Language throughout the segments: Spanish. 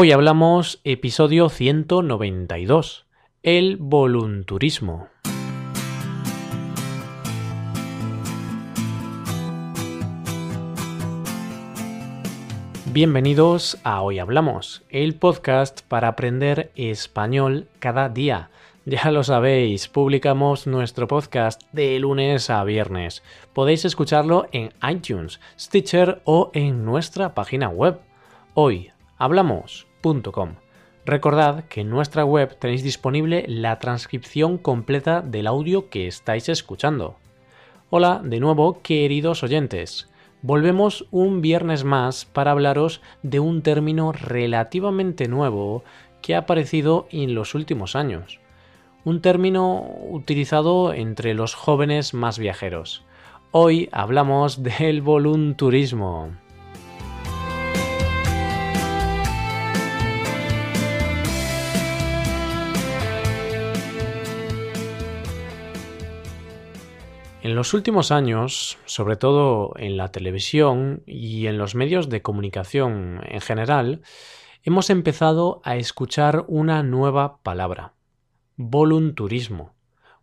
Hoy hablamos episodio 192, el volunturismo. Bienvenidos a Hoy Hablamos, el podcast para aprender español cada día. Ya lo sabéis, publicamos nuestro podcast de lunes a viernes. Podéis escucharlo en iTunes, Stitcher o en nuestra página web. Recordad que en nuestra web tenéis disponible la transcripción completa del audio que estáis escuchando. Hola de nuevo, queridos oyentes. Volvemos un viernes más para hablaros de un término relativamente nuevo que ha aparecido en los últimos años. Un término utilizado entre los jóvenes más viajeros. Hoy hablamos del volunturismo. En los últimos años, sobre todo en la televisión y en los medios de comunicación en general, hemos empezado a escuchar una nueva palabra, volunturismo,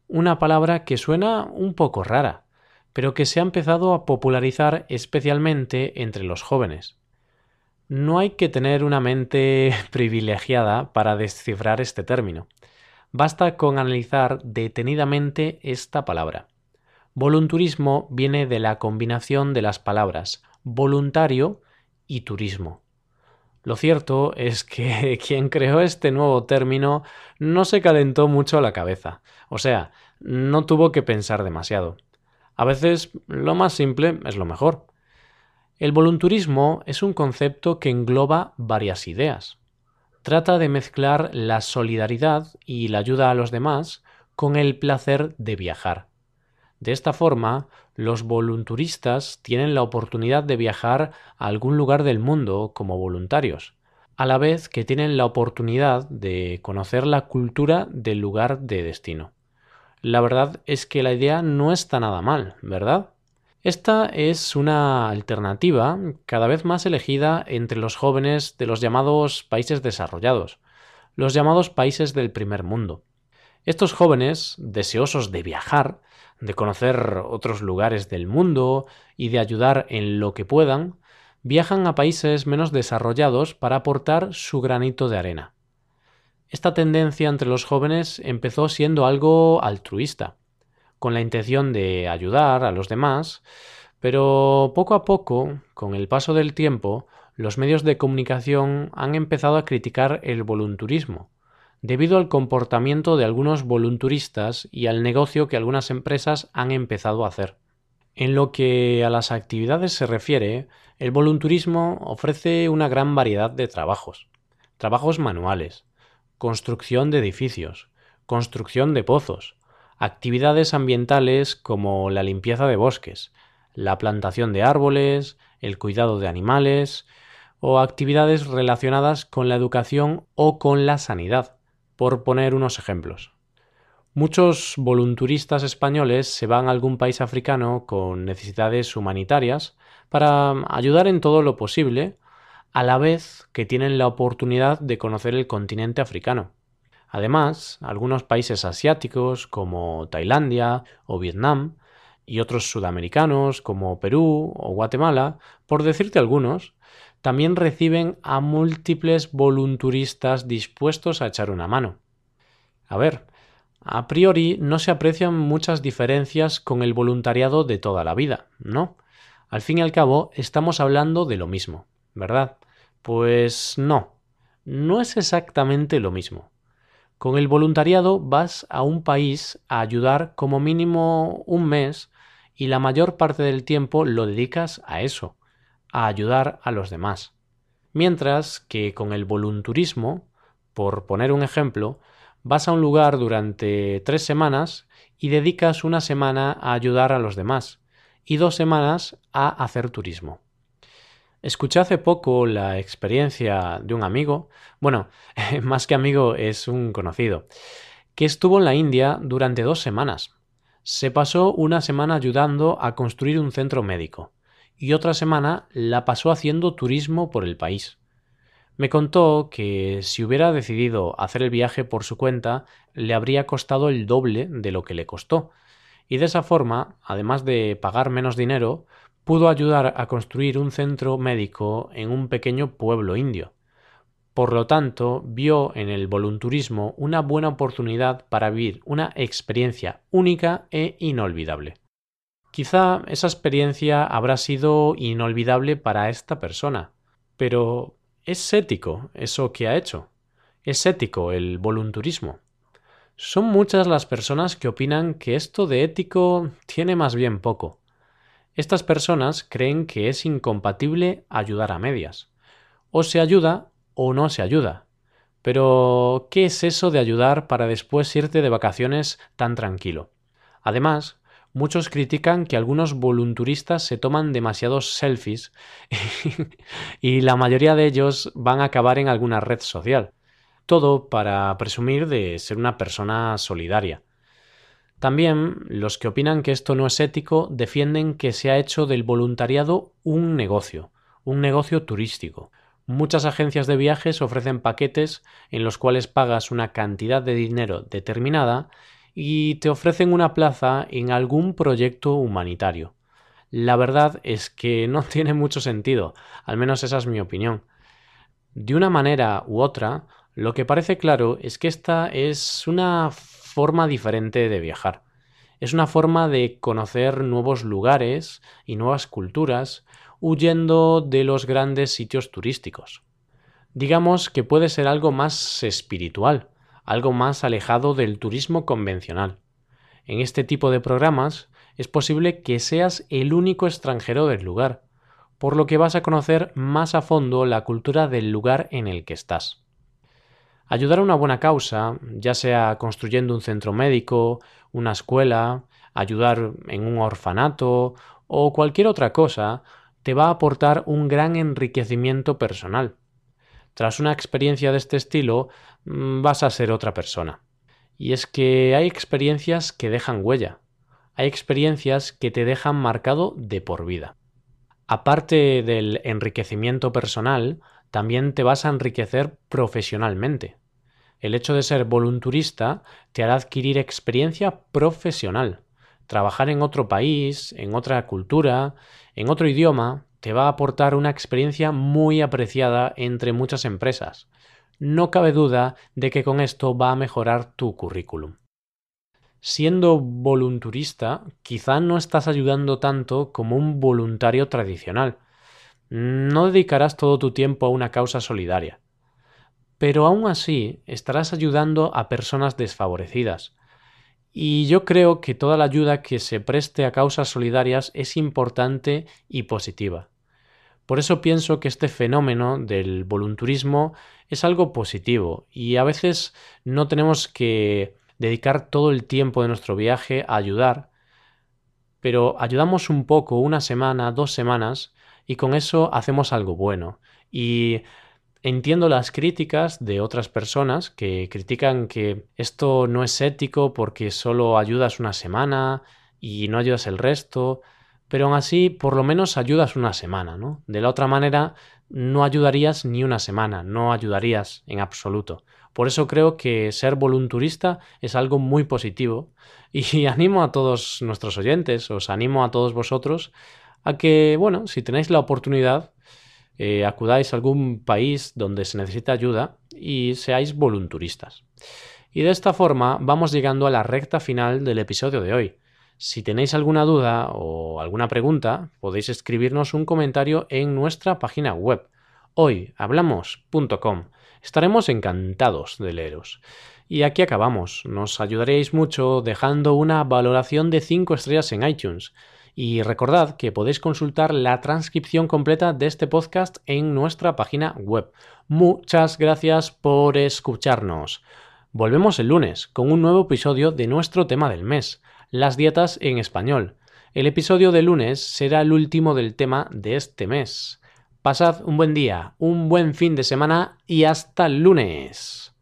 una palabra que suena un poco rara, pero que se ha empezado a popularizar especialmente entre los jóvenes. No hay que tener una mente privilegiada para descifrar este término. Basta con analizar detenidamente esta palabra. Volunturismo viene de la combinación de las palabras voluntario y turismo. Lo cierto es que quien creó este nuevo término no se calentó mucho la cabeza, o sea, no tuvo que pensar demasiado. A veces lo más simple es lo mejor. El volunturismo es un concepto que engloba varias ideas. Trata de mezclar la solidaridad y la ayuda a los demás con el placer de viajar. De esta forma, los volunturistas tienen la oportunidad de viajar a algún lugar del mundo como voluntarios, a la vez que tienen la oportunidad de conocer la cultura del lugar de destino. La verdad es que la idea no está nada mal, ¿verdad? Esta es una alternativa cada vez más elegida entre los jóvenes de los llamados países desarrollados, los llamados países del primer mundo. Estos jóvenes, deseosos de viajar, de conocer otros lugares del mundo y de ayudar en lo que puedan, viajan a países menos desarrollados para aportar su granito de arena. Esta tendencia entre los jóvenes empezó siendo algo altruista, con la intención de ayudar a los demás, pero poco a poco, con el paso del tiempo, los medios de comunicación han empezado a criticar el volunturismo, debido al comportamiento de algunos volunturistas y al negocio que algunas empresas han empezado a hacer. En lo que a las actividades se refiere, el volunturismo ofrece una gran variedad de trabajos. Trabajos manuales, construcción de edificios, construcción de pozos, actividades ambientales como la limpieza de bosques, la plantación de árboles, el cuidado de animales, o actividades relacionadas con la educación o con la sanidad, por poner unos ejemplos. Muchos volunturistas españoles se van a algún país africano con necesidades humanitarias para ayudar en todo lo posible, a la vez que tienen la oportunidad de conocer el continente africano. Además, algunos países asiáticos como Tailandia o Vietnam y otros sudamericanos como Perú o Guatemala, por decirte algunos, también reciben a múltiples volunturistas dispuestos a echar una mano. A ver, a priori no se aprecian muchas diferencias con el voluntariado de toda la vida, ¿no? Al fin y al cabo, estamos hablando de lo mismo, ¿verdad? Pues no, no es exactamente lo mismo. Con el voluntariado vas a un país a ayudar como mínimo un mes y la mayor parte del tiempo lo dedicas a eso a ayudar a los demás. Mientras que con el volunturismo, por poner un ejemplo, vas a un lugar durante tres semanas y dedicas una semana a ayudar a los demás y dos semanas a hacer turismo. Escuché hace poco la experiencia de un amigo, bueno, más que amigo es un conocido, que estuvo en la India durante dos semanas. Se pasó una semana ayudando a construir un centro médico y otra semana la pasó haciendo turismo por el país. Me contó que si hubiera decidido hacer el viaje por su cuenta, le habría costado el doble de lo que le costó, y de esa forma, además de pagar menos dinero, pudo ayudar a construir un centro médico en un pequeño pueblo indio. Por lo tanto, vio en el volunturismo una buena oportunidad para vivir una experiencia única e inolvidable. Quizá esa experiencia habrá sido inolvidable para esta persona, pero ¿es ético eso que ha hecho? ¿Es ético el volunturismo? Son muchas las personas que opinan que esto de ético tiene más bien poco. Estas personas creen que es incompatible ayudar a medias. O se ayuda o no se ayuda. Pero, ¿qué es eso de ayudar para después irte de vacaciones tan tranquilo? Además, muchos critican que algunos volunturistas se toman demasiados selfies y la mayoría de ellos van a acabar en alguna red social. Todo para presumir de ser una persona solidaria. También los que opinan que esto no es ético defienden que se ha hecho del voluntariado un negocio, un negocio turístico, Muchas agencias de viajes ofrecen paquetes en los cuales pagas una cantidad de dinero determinada y te ofrecen una plaza en algún proyecto humanitario. La verdad es que no tiene mucho sentido, al menos esa es mi opinión. De una manera u otra, lo que parece claro es que esta es una forma diferente de viajar. Es una forma de conocer nuevos lugares y nuevas culturas, huyendo de los grandes sitios turísticos. Digamos que puede ser algo más espiritual, algo más alejado del turismo convencional. En este tipo de programas es posible que seas el único extranjero del lugar, por lo que vas a conocer más a fondo la cultura del lugar en el que estás. Ayudar a una buena causa, ya sea construyendo un centro médico, una escuela, ayudar en un orfanato o cualquier otra cosa, te va a aportar un gran enriquecimiento personal. Tras una experiencia de este estilo, vas a ser otra persona. Y es que hay experiencias que dejan huella, hay experiencias que te dejan marcado de por vida. Aparte del enriquecimiento personal, también te vas a enriquecer profesionalmente. El hecho de ser volunturista te hará adquirir experiencia profesional. Trabajar en otro país, en otra cultura, en otro idioma, te va a aportar una experiencia muy apreciada entre muchas empresas. No cabe duda de que con esto va a mejorar tu currículum. Siendo volunturista, quizá no estás ayudando tanto como un voluntario tradicional. No dedicarás todo tu tiempo a una causa solidaria. Pero aún así estarás ayudando a personas desfavorecidas, y yo creo que toda la ayuda que se preste a causas solidarias es importante y positiva. Por eso pienso que este fenómeno del volunturismo es algo positivo y a veces no tenemos que dedicar todo el tiempo de nuestro viaje a ayudar, pero ayudamos un poco, una semana, dos semanas, y con eso hacemos algo bueno. Y Entiendo las críticas de otras personas que critican que esto no es ético porque solo ayudas una semana y no ayudas el resto, pero aún así por lo menos ayudas una semana, ¿no? De la otra manera no ayudarías ni una semana, no ayudarías en absoluto. Por eso creo que ser volunturista es algo muy positivo y animo a todos nuestros oyentes, os animo a todos vosotros a que, bueno, si tenéis la oportunidad, eh, acudáis a algún país donde se necesita ayuda y seáis volunturistas. Y de esta forma vamos llegando a la recta final del episodio de hoy. Si tenéis alguna duda o alguna pregunta, podéis escribirnos un comentario en nuestra página web hoyhablamos.com. Estaremos encantados de leeros. Y aquí acabamos. Nos ayudaréis mucho dejando una valoración de 5 estrellas en iTunes. Y recordad que podéis consultar la transcripción completa de este podcast en nuestra página web. Muchas gracias por escucharnos. Volvemos el lunes con un nuevo episodio de nuestro tema del mes, las dietas en español. El episodio de lunes será el último del tema de este mes. Pasad un buen día, un buen fin de semana y hasta el lunes.